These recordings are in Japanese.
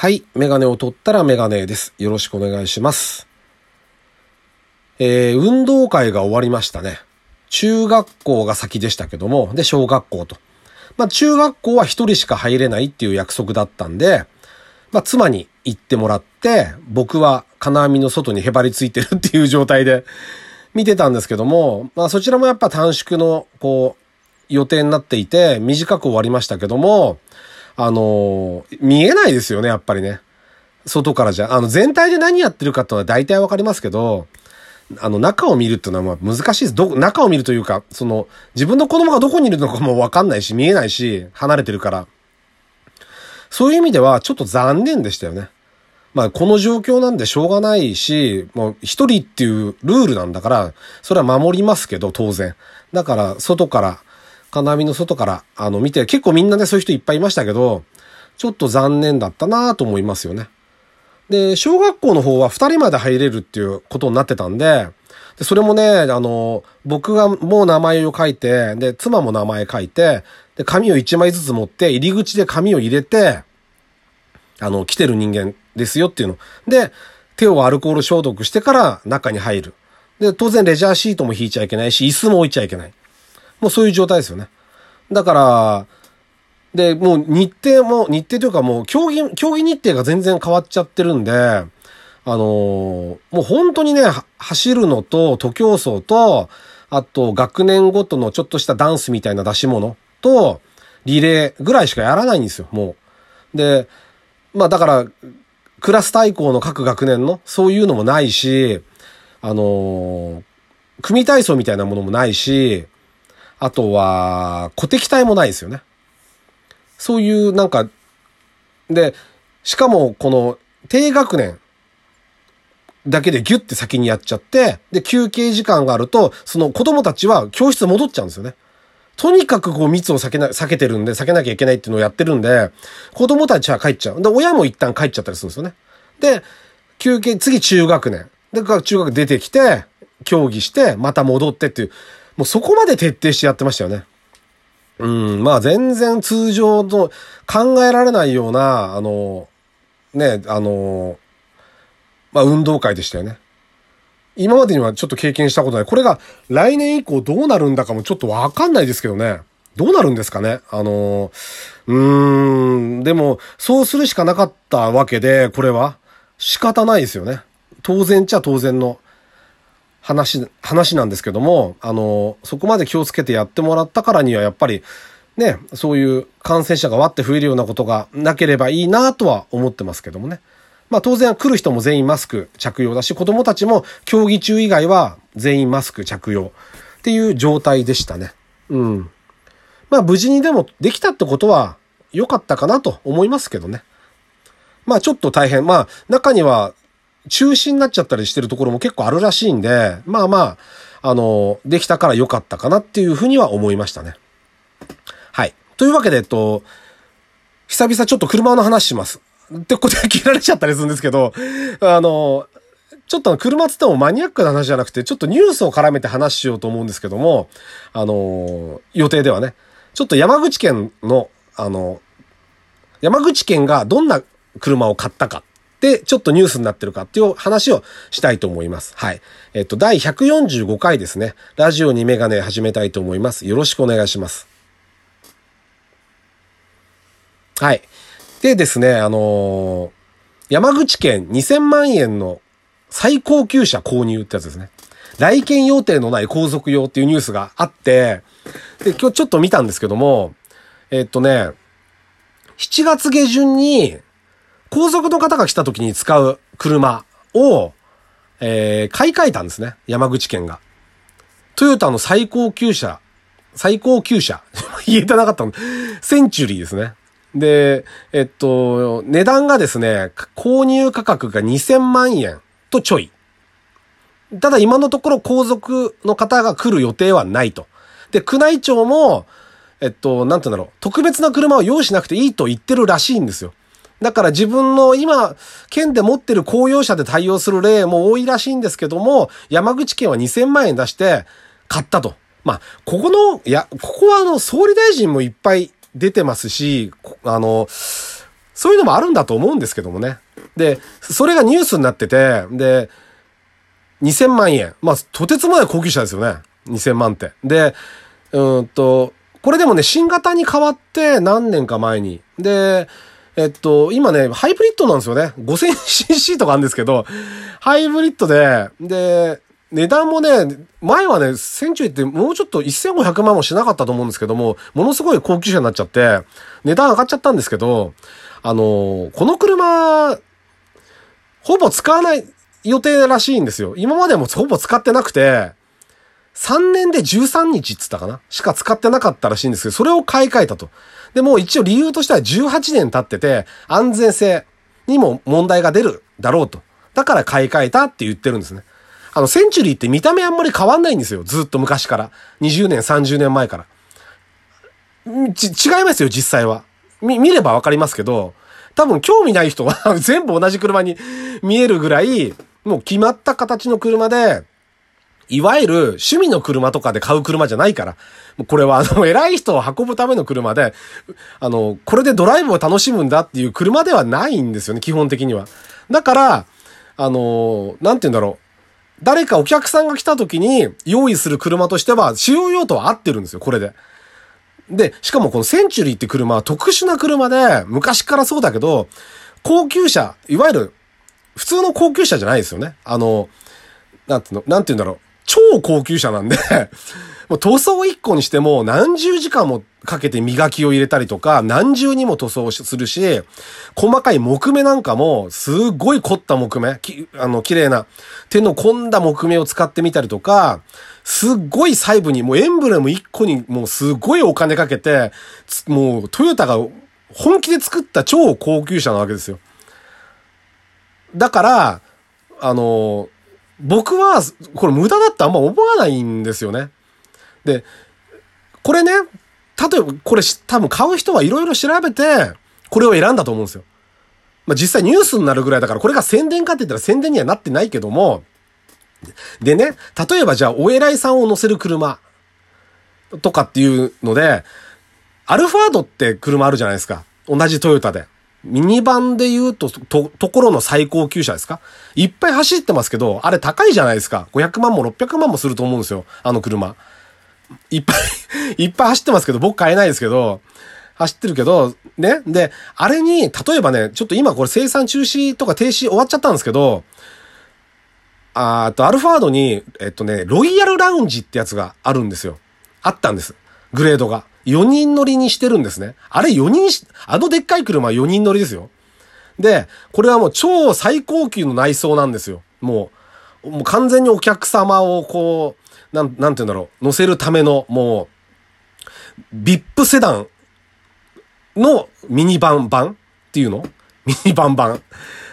はい。メガネを取ったらメガネです。よろしくお願いします。えー、運動会が終わりましたね。中学校が先でしたけども、で、小学校と。まあ、中学校は一人しか入れないっていう約束だったんで、まあ、妻に行ってもらって、僕は金網の外にへばりついてるっていう状態で見てたんですけども、まあ、そちらもやっぱ短縮の、こう、予定になっていて、短く終わりましたけども、あの、見えないですよね、やっぱりね。外からじゃ。あの、全体で何やってるかってのは大体わかりますけど、あの、中を見るっていうのはまあ難しいです。ど、中を見るというか、その、自分の子供がどこにいるのかもわかんないし、見えないし、離れてるから。そういう意味では、ちょっと残念でしたよね。まあ、この状況なんでしょうがないし、もう一人っていうルールなんだから、それは守りますけど、当然。だから、外から金網の外から、あの、見て、結構みんなね、そういう人いっぱいいましたけど、ちょっと残念だったなと思いますよね。で、小学校の方は二人まで入れるっていうことになってたんで、で、それもね、あの、僕がもう名前を書いて、で、妻も名前書いて、で、紙を一枚ずつ持って、入り口で紙を入れて、あの、来てる人間ですよっていうの。で、手をアルコール消毒してから中に入る。で、当然レジャーシートも引いちゃいけないし、椅子も置いちゃいけない。もうそういう状態ですよね。だから、で、もう日程も、日程というかもう競技、競技日程が全然変わっちゃってるんで、あのー、もう本当にね、走るのと、徒競走と、あと学年ごとのちょっとしたダンスみたいな出し物と、リレーぐらいしかやらないんですよ、もう。で、まあだから、クラス対抗の各学年の、そういうのもないし、あのー、組体操みたいなものもないし、あとは、小敵体もないですよね。そういうなんか、で、しかもこの低学年だけでギュッて先にやっちゃって、で、休憩時間があると、その子供たちは教室戻っちゃうんですよね。とにかくこう密を避けな、避けてるんで、避けなきゃいけないっていうのをやってるんで、子供たちは帰っちゃう。で、親も一旦帰っちゃったりするんですよね。で、休憩、次中学年。で、中学出てきて、競技して、また戻ってっていう、もうそこまで徹底してやってましたよね。うん、まあ全然通常の考えられないような、あの、ね、あの、まあ運動会でしたよね。今までにはちょっと経験したことない。これが来年以降どうなるんだかもちょっとわかんないですけどね。どうなるんですかね？あの、うーん、でも、そうするしかなかったわけで、これは仕方ないですよね。当然っちゃ当然の話、話なんですけども、あの、そこまで気をつけてやってもらったからには、やっぱり、ね、そういう感染者がわって増えるようなことがなければいいなとは思ってますけどもね。まあ当然来る人も全員マスク着用だし、子供たちも競技中以外は全員マスク着用っていう状態でしたね。うん。まあ無事にでもできたってことは良かったかなと思いますけどね。まあちょっと大変。まあ中には中止になっちゃったりしてるところも結構あるらしいんで、まあまあ、あの、できたから良かったかなっていうふうには思いましたね。はい。というわけで、えっと、久々ちょっと車の話します。ってことで切られちゃったりするんですけど、あの、ちょっと車つってもマニアックな話じゃなくて、ちょっとニュースを絡めて話しようと思うんですけども、あの、予定ではね、ちょっと山口県の、あの、山口県がどんな車を買ったかで、ちょっとニュースになってるかっていう話をしたいと思います。はい。えっと、第145回ですね。ラジオにメガネ始めたいと思います。よろしくお願いします。はい。でですね、あのー、山口県2000万円の最高級車購入ってやつですね。来県予定のない皇族用っていうニュースがあって、で、今日ちょっと見たんですけども、えっとね、7月下旬に皇族の方が来た時に使う車を、えー、買い替えたんですね。山口県が。トヨタの最高級車、最高級車 言えてなかったの。センチュリーですね。で、えっと、値段がですね、購入価格が2000万円とちょい。ただ今のところ皇族の方が来る予定はないと。で、宮内庁も、えっと、なんて言うんだろう、特別な車を用意しなくていいと言ってるらしいんですよ。だから自分の今、県で持ってる公用車で対応する例も多いらしいんですけども、山口県は2000万円出して買ったと。まあ、ここの、いや、ここはあの、総理大臣もいっぱい出てますし、あの、そういうのもあるんだと思うんですけどもね。で、それがニュースになってて、で、2000万円。まあ、とてつもない高級車ですよね。2000万って。で、うんと、これでもね、新型に変わって何年か前に。で、えっと、今ね、ハイブリッドなんですよね。5000cc とかあるんですけど、ハイブリッドで、で、値段もね、前はね、センチュリーってもうちょっと1500万もしなかったと思うんですけども、ものすごい高級車になっちゃって、値段上がっちゃったんですけど、あの、この車、ほぼ使わない予定らしいんですよ。今までもほぼ使ってなくて、3年で13日っつったかな？しか使ってなかったらしいんですけど、それを買い替えたと。で、もう一応理由としては18年経ってて、安全性にも問題が出るだろうと。だから買い替えたって言ってるんですね。あの、センチュリーって見た目あんまり変わんないんですよ。ずっと昔から。20年、30年前から。ち、違いますよ、実際は。み、見ればわかりますけど、多分興味ない人は 全部同じ車に見えるぐらい、もう決まった形の車で、いわゆる趣味の車とかで買う車じゃないから。これはあの、偉い人を運ぶための車で、あの、これでドライブを楽しむんだっていう車ではないんですよね、基本的には。だから、あの、なんて言うんだろう。誰かお客さんが来た時に用意する車としては、使用用途は合ってるんですよ、これで。で、しかもこのセンチュリーって車は特殊な車で、昔からそうだけど、高級車、いわゆる、普通の高級車じゃないですよね。あの、なんていうの、なんて言うんだろう。超高級車なんで もう塗装一個にしても何十時間もかけて磨きを入れたりとか、何重にも塗装するし、細かい木目なんかも、すっごい凝った木目、きあの、綺麗な、手の込んだ木目を使ってみたりとか、すっごい細部に、もうエンブレム一個にもうすごいお金かけて、もうトヨタが本気で作った超高級車なわけですよ。だから、あの、僕は、これ無駄だってあんま思わないんですよね。で、これね、例えばこれ多分買う人はいろいろ調べて、これを選んだと思うんですよ。まあ、実際ニュースになるぐらいだから、これが宣伝かって言ったら宣伝にはなってないけども、でね、例えばじゃあお偉いさんを乗せる車とかっていうので、アルファードって車あるじゃないですか。同じトヨタで。ミニバンで言うと、と、ところの最高級車ですか？いっぱい走ってますけど、あれ高いじゃないですか。500万も600万もすると思うんですよ。あの車。いっぱい いっぱい走ってますけど、僕買えないですけど、走ってるけど、ね？で、あれに、例えばね、ちょっと今これ生産中止とか停止終わっちゃったんですけど、あと、アルファードに、えっとね、ロイヤルラウンジってやつがあるんですよ。あったんです。グレードが。4人乗りにしてるんですね。あれ4人あのでっかい車は4人乗りですよ。で、これはもう超最高級の内装なんですよ。もう、もう完全にお客様をこう、なん、なんて言うんだろう、乗せるための、もう、ビップセダンのミニバン版っていうの？ミニバン版。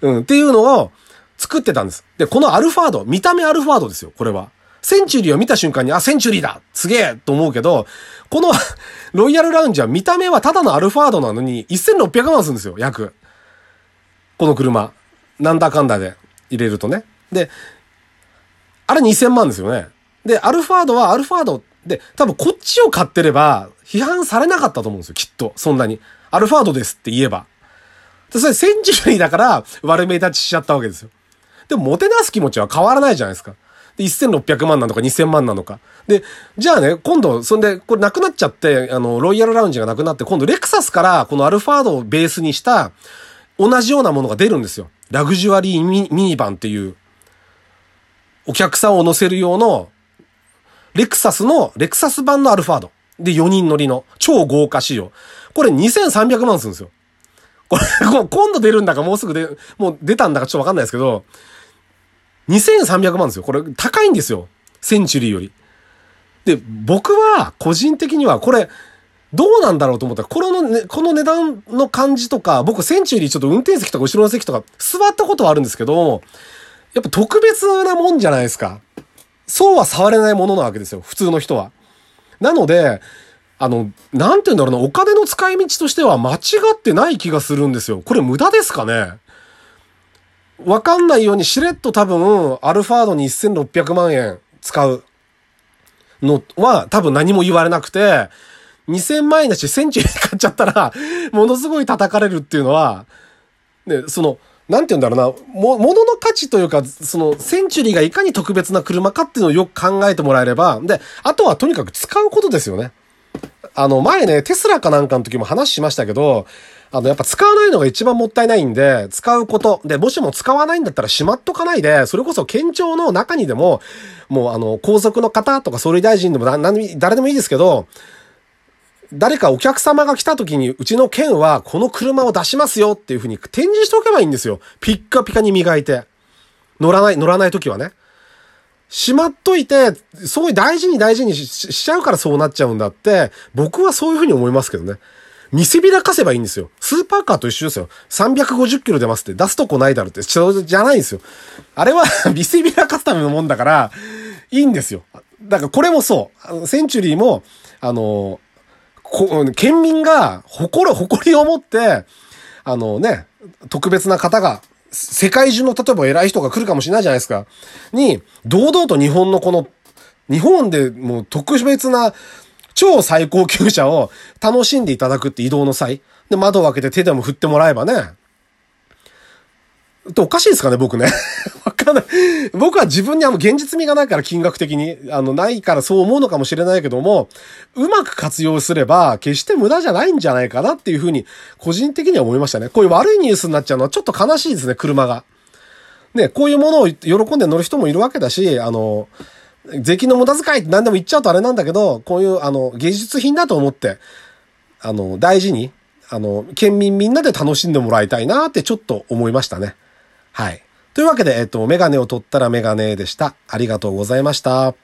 うん、っていうのを作ってたんです。で、このアルファード、見た目アルファードですよ、これは。センチュリーを見た瞬間に、あ、センチュリーだすげえと思うけど、この ロイヤルラウンジは見た目はただのアルファードなのに、1600万するんですよ、約。この車。なんだかんだで入れるとね。で、あれ2000万ですよね。で、アルファードはアルファードで、多分こっちを買ってれば、批判されなかったと思うんですよ、きっと。そんなに。アルファードですって言えば。で、それセンチュリーだから悪目立ちしちゃったわけですよ。でも、もてなす気持ちは変わらないじゃないですか。で、1600万なのか2000万なのか。で、じゃあね、今度、そんで、これなくなっちゃって、あの、ロイヤルラウンジがなくなって、今度レクサスからこのアルファードをベースにした同じようなものが出るんですよ。ラグジュアリーミニバンっていう、お客さんを乗せる用の、レクサスの、レクサス版のアルファード。で、4人乗りの、超豪華仕様。これ2300万するんですよ。これ、今度出るんだかもうすぐで、もう出たんだかちょっとわかんないですけど、2300万ですよ。これ高いんですよ。センチュリーより。で、僕は個人的にはこれ、どうなんだろうと思ったら、この、ね、この値段の感じとか、僕センチュリーちょっと運転席とか後ろの席とか座ったことはあるんですけど、やっぱ特別なもんじゃないですか。そうは触れないものなわけですよ。普通の人は。なので、あの、なんて言うんだろうな、お金の使い道としては間違ってない気がするんですよ。これ無駄ですかね？わかんないようにしれっと多分、アルファードに1600万円使うのは多分何も言われなくて、2000万円だし、センチュリー買っちゃったら、ものすごい叩かれるっていうのは、ね、その、なんて言うんだろうな、も、物の価値というか、その、センチュリーがいかに特別な車かっていうのをよく考えてもらえれば、で、あとはとにかく使うことですよね。あの、前ね、テスラかなんかの時も話しましたけど、あの、やっぱ使わないのが一番もったいないんで、使うこと。で、もしも使わないんだったらしまっとかないで、それこそ県庁の中にでも、もうあの、皇族の方とか総理大臣でも誰でもいいですけど、誰かお客様が来た時に、うちの県はこの車を出しますよっていう風に展示しておけばいいんですよ。ピッカピカに磨いて。乗らない、乗らない時はね。しまっといて、すごいう大事に大事にしちゃうからそうなっちゃうんだって、僕はそういう風に思いますけどね。見せびらかせばいいんですよ。スーパーカーと一緒ですよ。350キロ出ますって出すとこないだろって、じゃないんですよ。あれは 見せびらかすためのもんだから、いいんですよ。だからこれもそう。センチュリーも、あの、こ県民が誇る、誇りを持って、あのね、特別な方が、世界中の例えば偉い人が来るかもしれないじゃないですか。に、堂々と日本のこの、日本でもう特別な超最高級車を楽しんでいただくって移動の際。で、窓を開けて手でも振ってもらえばね。っておかしいですかね、僕ね。わかんない。僕は自分にあの現実味がないから金額的に、あの、ないからそう思うのかもしれないけども、うまく活用すれば、決して無駄じゃないんじゃないかなっていうふうに、個人的には思いましたね。こういう悪いニュースになっちゃうのはちょっと悲しいですね、車が。ね、こういうものを喜んで乗る人もいるわけだし、あの、税金の無駄遣いって何でも言っちゃうとあれなんだけど、こういう、あの、芸術品だと思って、あの、大事に、あの、県民みんなで楽しんでもらいたいなってちょっと思いましたね。はい。というわけで、えっと、メガネを取ったらメガネでした。ありがとうございました。